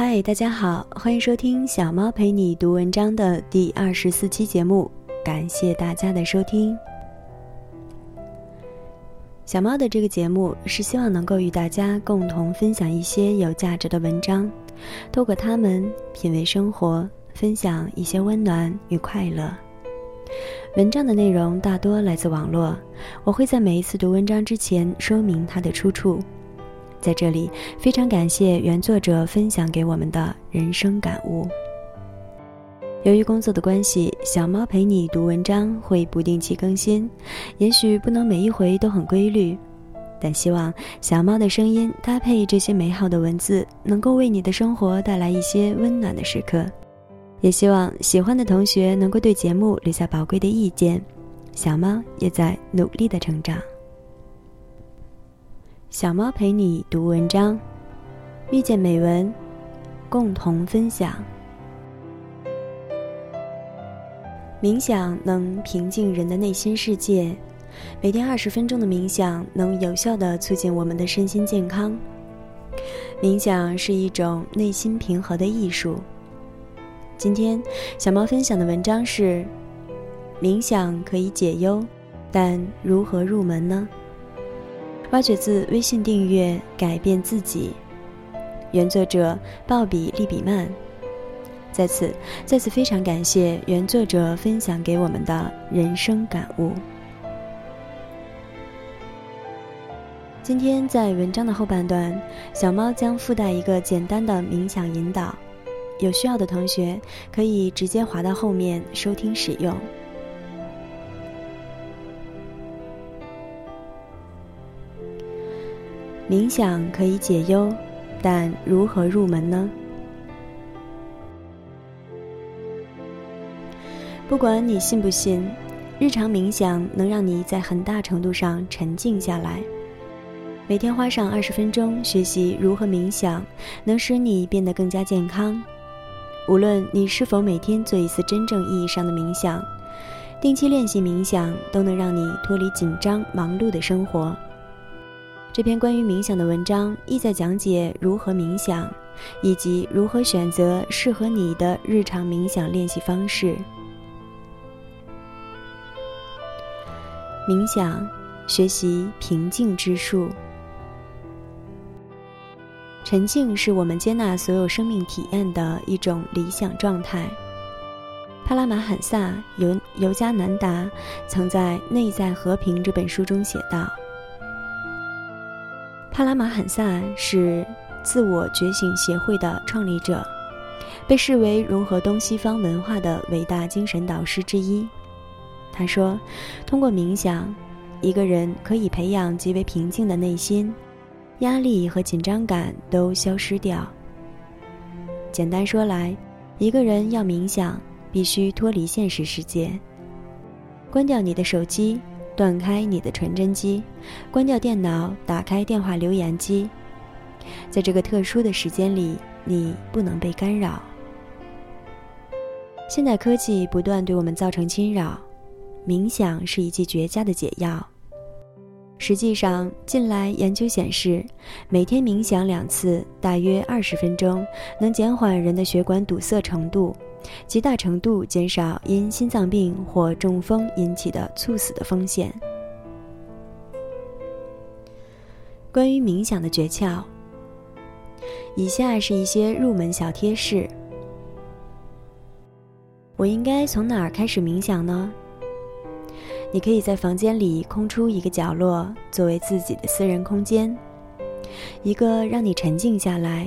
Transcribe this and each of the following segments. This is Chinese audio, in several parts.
嗨，大家好，欢迎收听小猫陪你读文章的第二十四期节目，感谢大家的收听。小猫的这个节目是希望能够与大家共同分享一些有价值的文章，透过它们品味生活，分享一些温暖与快乐。文章的内容大多来自网络，我会在每一次读文章之前说明它的出处。在这里，非常感谢原作者分享给我们的人生感悟。由于工作的关系，小猫陪你读文章会不定期更新，也许不能每一回都很规律，但希望小猫的声音搭配这些美好的文字，能够为你的生活带来一些温暖的时刻。也希望喜欢的同学能够对节目留下宝贵的意见，小猫也在努力的成长。小猫陪你读文章，遇见美文，共同分享。冥想能平静人的内心世界，每天二十分钟的冥想能有效的促进我们的身心健康。冥想是一种内心平和的艺术。今天小猫分享的文章是：冥想可以解忧，但如何入门呢？挖掘自微信订阅改变自己，原作者鲍比利比曼。在此，再次非常感谢原作者分享给我们的人生感悟。今天在文章的后半段，小猫将附带一个简单的冥想引导，有需要的同学可以直接滑到后面收听使用。冥想可以解忧，但如何入门呢？不管你信不信，日常冥想能让你在很大程度上沉静下来。每天花上二十分钟学习如何冥想，能使你变得更加健康。无论你是否每天做一次真正意义上的冥想，定期练习冥想都能让你脱离紧张忙碌的生活。这篇关于冥想的文章意在讲解如何冥想，以及如何选择适合你的日常冥想练习方式。冥想，学习平静之术。沉静是我们接纳所有生命体验的一种理想状态。帕拉马罕萨尤尤加南达曾在《内在和平》这本书中写道。帕拉马罕萨是自我觉醒协会的创立者，被视为融合东西方文化的伟大精神导师之一。他说：“通过冥想，一个人可以培养极为平静的内心，压力和紧张感都消失掉。简单说来，一个人要冥想，必须脱离现实世界，关掉你的手机。”断开你的传真机，关掉电脑，打开电话留言机。在这个特殊的时间里，你不能被干扰。现代科技不断对我们造成侵扰，冥想是一剂绝佳的解药。实际上，近来研究显示，每天冥想两次，大约二十分钟，能减缓人的血管堵塞程度。极大程度减少因心脏病或中风引起的猝死的风险。关于冥想的诀窍，以下是一些入门小贴士。我应该从哪儿开始冥想呢？你可以在房间里空出一个角落，作为自己的私人空间，一个让你沉静下来、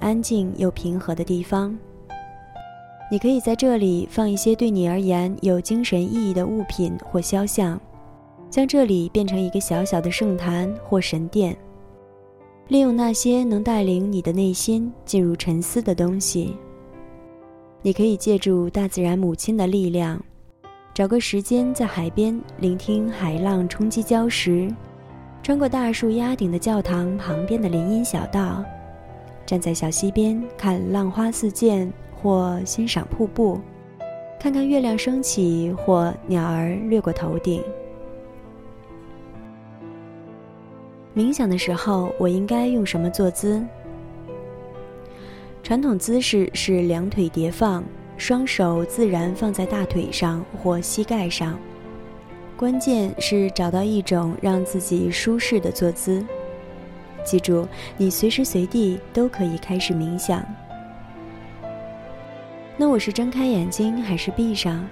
安静又平和的地方。你可以在这里放一些对你而言有精神意义的物品或肖像，将这里变成一个小小的圣坛或神殿。利用那些能带领你的内心进入沉思的东西。你可以借助大自然母亲的力量，找个时间在海边聆听海浪冲击礁石，穿过大树压顶的教堂旁边的林荫小道，站在小溪边看浪花四溅。或欣赏瀑布，看看月亮升起，或鸟儿掠过头顶。冥想的时候，我应该用什么坐姿？传统姿势是两腿叠放，双手自然放在大腿上或膝盖上。关键是找到一种让自己舒适的坐姿。记住，你随时随地都可以开始冥想。那我是睁开眼睛还是闭上？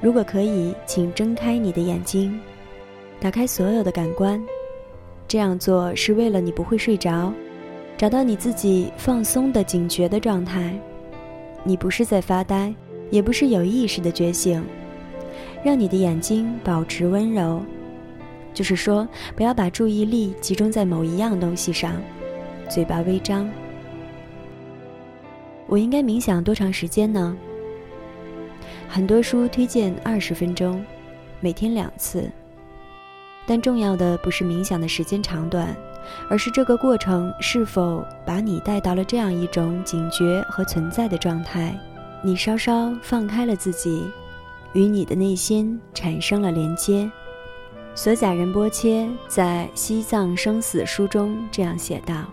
如果可以，请睁开你的眼睛，打开所有的感官。这样做是为了你不会睡着，找到你自己放松的警觉的状态。你不是在发呆，也不是有意识的觉醒。让你的眼睛保持温柔。就是说，不要把注意力集中在某一样东西上。嘴巴微张。我应该冥想多长时间呢？很多书推荐二十分钟，每天两次。但重要的不是冥想的时间长短，而是这个过程是否把你带到了这样一种警觉和存在的状态。你稍稍放开了自己，与你的内心产生了连接。索贾仁波切在《西藏生死书》中这样写道：“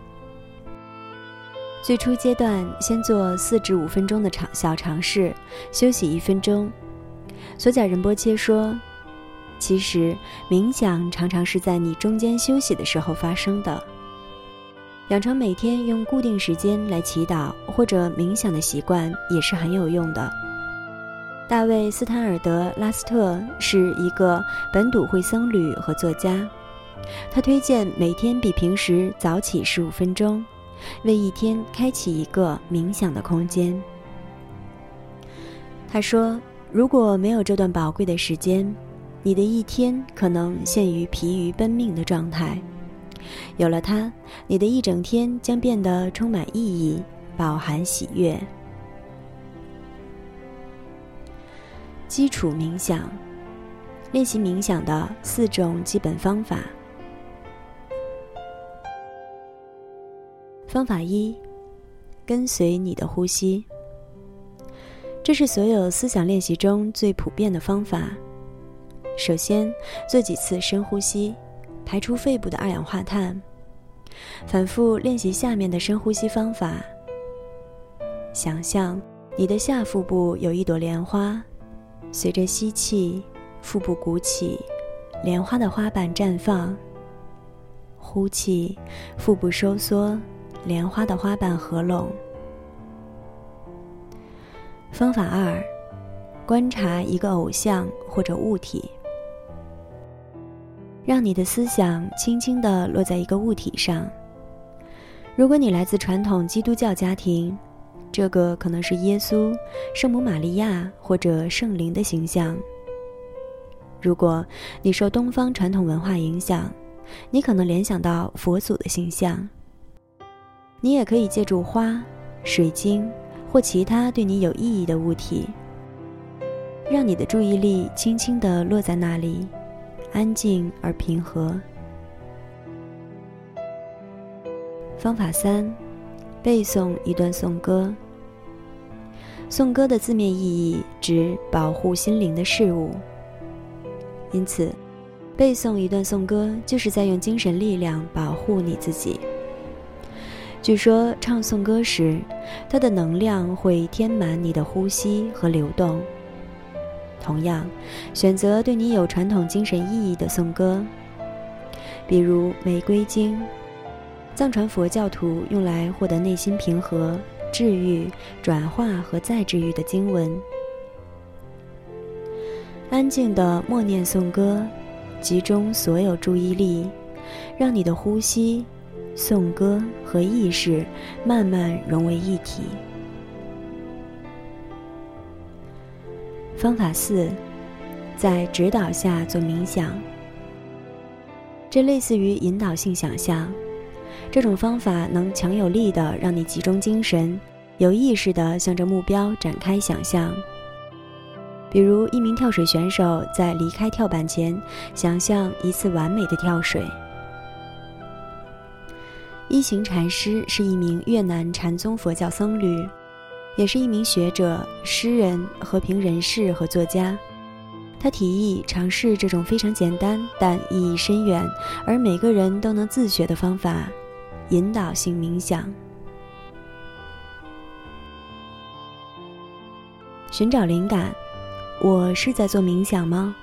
最初阶段，先做四至五分钟的尝小尝试，休息一分钟。”索贾仁波切说：“其实冥想常常是在你中间休息的时候发生的。养成每天用固定时间来祈祷或者冥想的习惯也是很有用的。”大卫·斯坦尔德拉斯特是一个本笃会僧侣和作家，他推荐每天比平时早起十五分钟，为一天开启一个冥想的空间。他说：“如果没有这段宝贵的时间，你的一天可能陷于疲于奔命的状态；有了它，你的一整天将变得充满意义，饱含喜悦。”基础冥想，练习冥想的四种基本方法。方法一：跟随你的呼吸。这是所有思想练习中最普遍的方法。首先，做几次深呼吸，排出肺部的二氧化碳。反复练习下面的深呼吸方法。想象你的下腹部有一朵莲花。随着吸气，腹部鼓起，莲花的花瓣绽放；呼气，腹部收缩，莲花的花瓣合拢。方法二：观察一个偶像或者物体，让你的思想轻轻地落在一个物体上。如果你来自传统基督教家庭，这个可能是耶稣、圣母玛利亚或者圣灵的形象。如果你受东方传统文化影响，你可能联想到佛祖的形象。你也可以借助花、水晶或其他对你有意义的物体，让你的注意力轻轻地落在那里，安静而平和。方法三。背诵一段颂歌。颂歌的字面意义指保护心灵的事物，因此，背诵一段颂歌就是在用精神力量保护你自己。据说，唱颂歌时，它的能量会填满你的呼吸和流动。同样，选择对你有传统精神意义的颂歌，比如《玫瑰经》。藏传佛教徒用来获得内心平和、治愈、转化和再治愈的经文。安静的默念颂歌，集中所有注意力，让你的呼吸、颂歌和意识慢慢融为一体。方法四，在指导下做冥想。这类似于引导性想象。这种方法能强有力的让你集中精神，有意识地向着目标展开想象。比如，一名跳水选手在离开跳板前，想象一次完美的跳水。一行禅师是一名越南禅宗佛教僧侣也是一名学者诗人和平人士和作家。他提议尝试这种非常简单但意义深远而每个人都能自学的方法引导性冥想。寻找灵感我是在做冥想吗？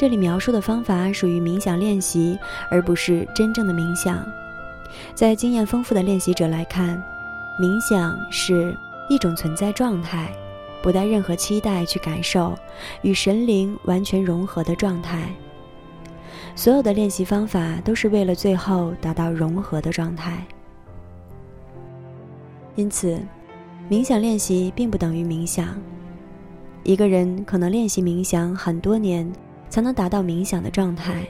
这里描述的方法属于冥想练习，而不是真正的冥想。在经验丰富的练习者来看，冥想是一种存在状态，不带任何期待去感受，与神灵完全融合的状态。所有的练习方法都是为了最后达到融合的状态。因此，冥想练习并不等于冥想。一个人可能练习冥想很多年。才能达到冥想的状态。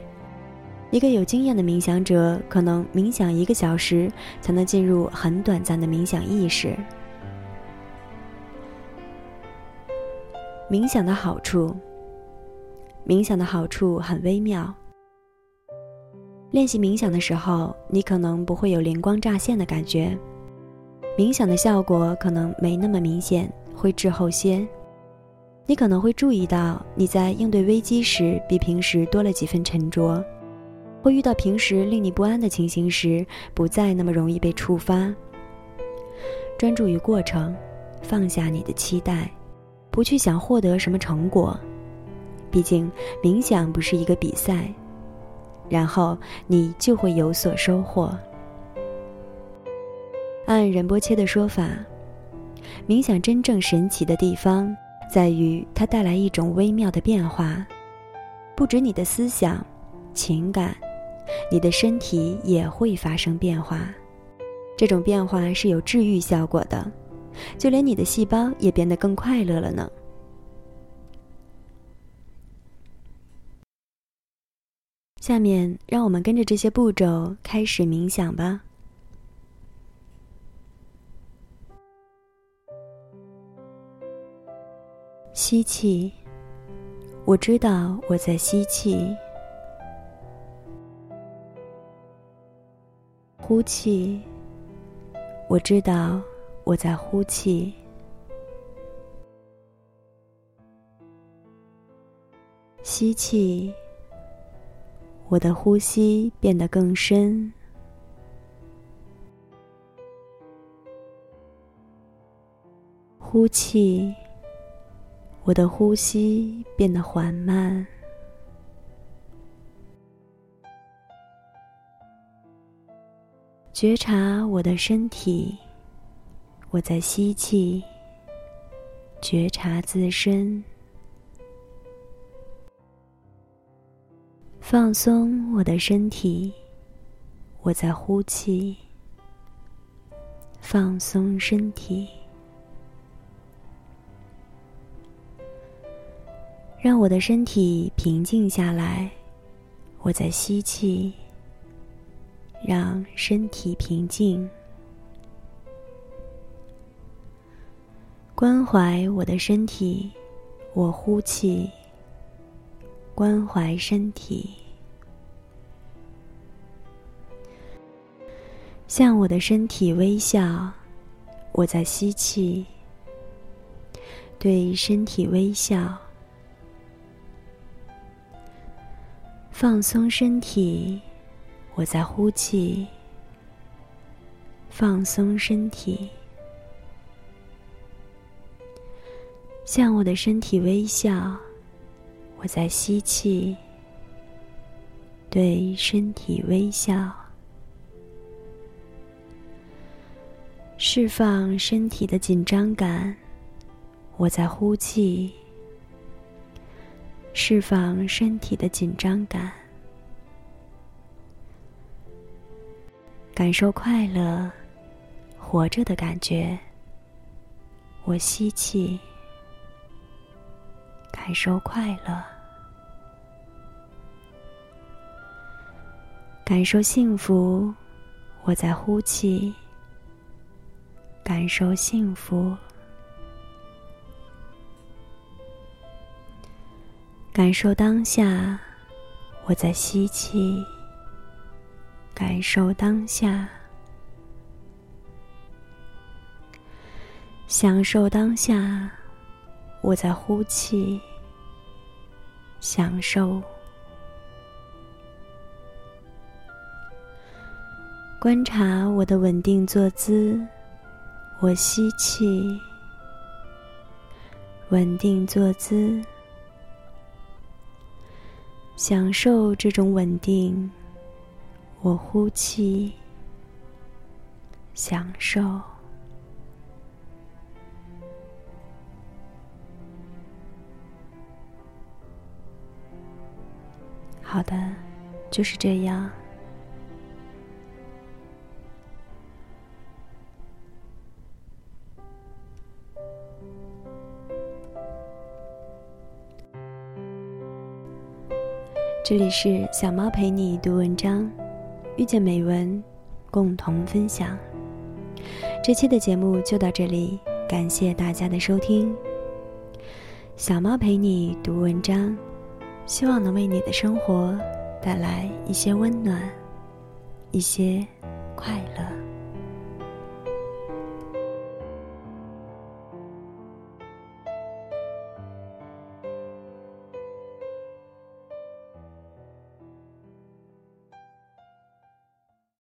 一个有经验的冥想者可能冥想一个小时才能进入很短暂的冥想意识。冥想的好处，冥想的好处很微妙。练习冥想的时候，你可能不会有灵光乍现的感觉，冥想的效果可能没那么明显，会滞后些。你可能会注意到，你在应对危机时比平时多了几分沉着；或遇到平时令你不安的情形时，不再那么容易被触发。专注于过程，放下你的期待，不去想获得什么成果。毕竟冥想不是一个比赛，然后你就会有所收获。按仁波切的说法，冥想真正神奇的地方。在于它带来一种微妙的变化，不止你的思想、情感，你的身体也会发生变化。这种变化是有治愈效果的，就连你的细胞也变得更快乐了呢。下面，让我们跟着这些步骤开始冥想吧。吸气，我知道我在吸气。呼气，我知道我在呼气。吸气，我的呼吸变得更深。呼气。我的呼吸变得缓慢，觉察我的身体。我在吸气，觉察自身，放松我的身体。我在呼气，放松身体。让我的身体平静下来，我在吸气。让身体平静，关怀我的身体，我呼气。关怀身体，向我的身体微笑，我在吸气。对身体微笑。放松身体，我在呼气。放松身体，向我的身体微笑，我在吸气。对身体微笑，释放身体的紧张感，我在呼气。释放身体的紧张感，感受快乐、活着的感觉。我吸气，感受快乐，感受幸福。我在呼气，感受幸福。感受当下，我在吸气。感受当下，享受当下，我在呼气。享受，观察我的稳定坐姿，我吸气。稳定坐姿，享受这种稳定。我呼气，享受。好的，就是这样。这里是小猫陪你读文章，遇见美文，共同分享。这期的节目就到这里，感谢大家的收听。小猫陪你读文章。希望能为你的生活带来一些温暖，一些快乐。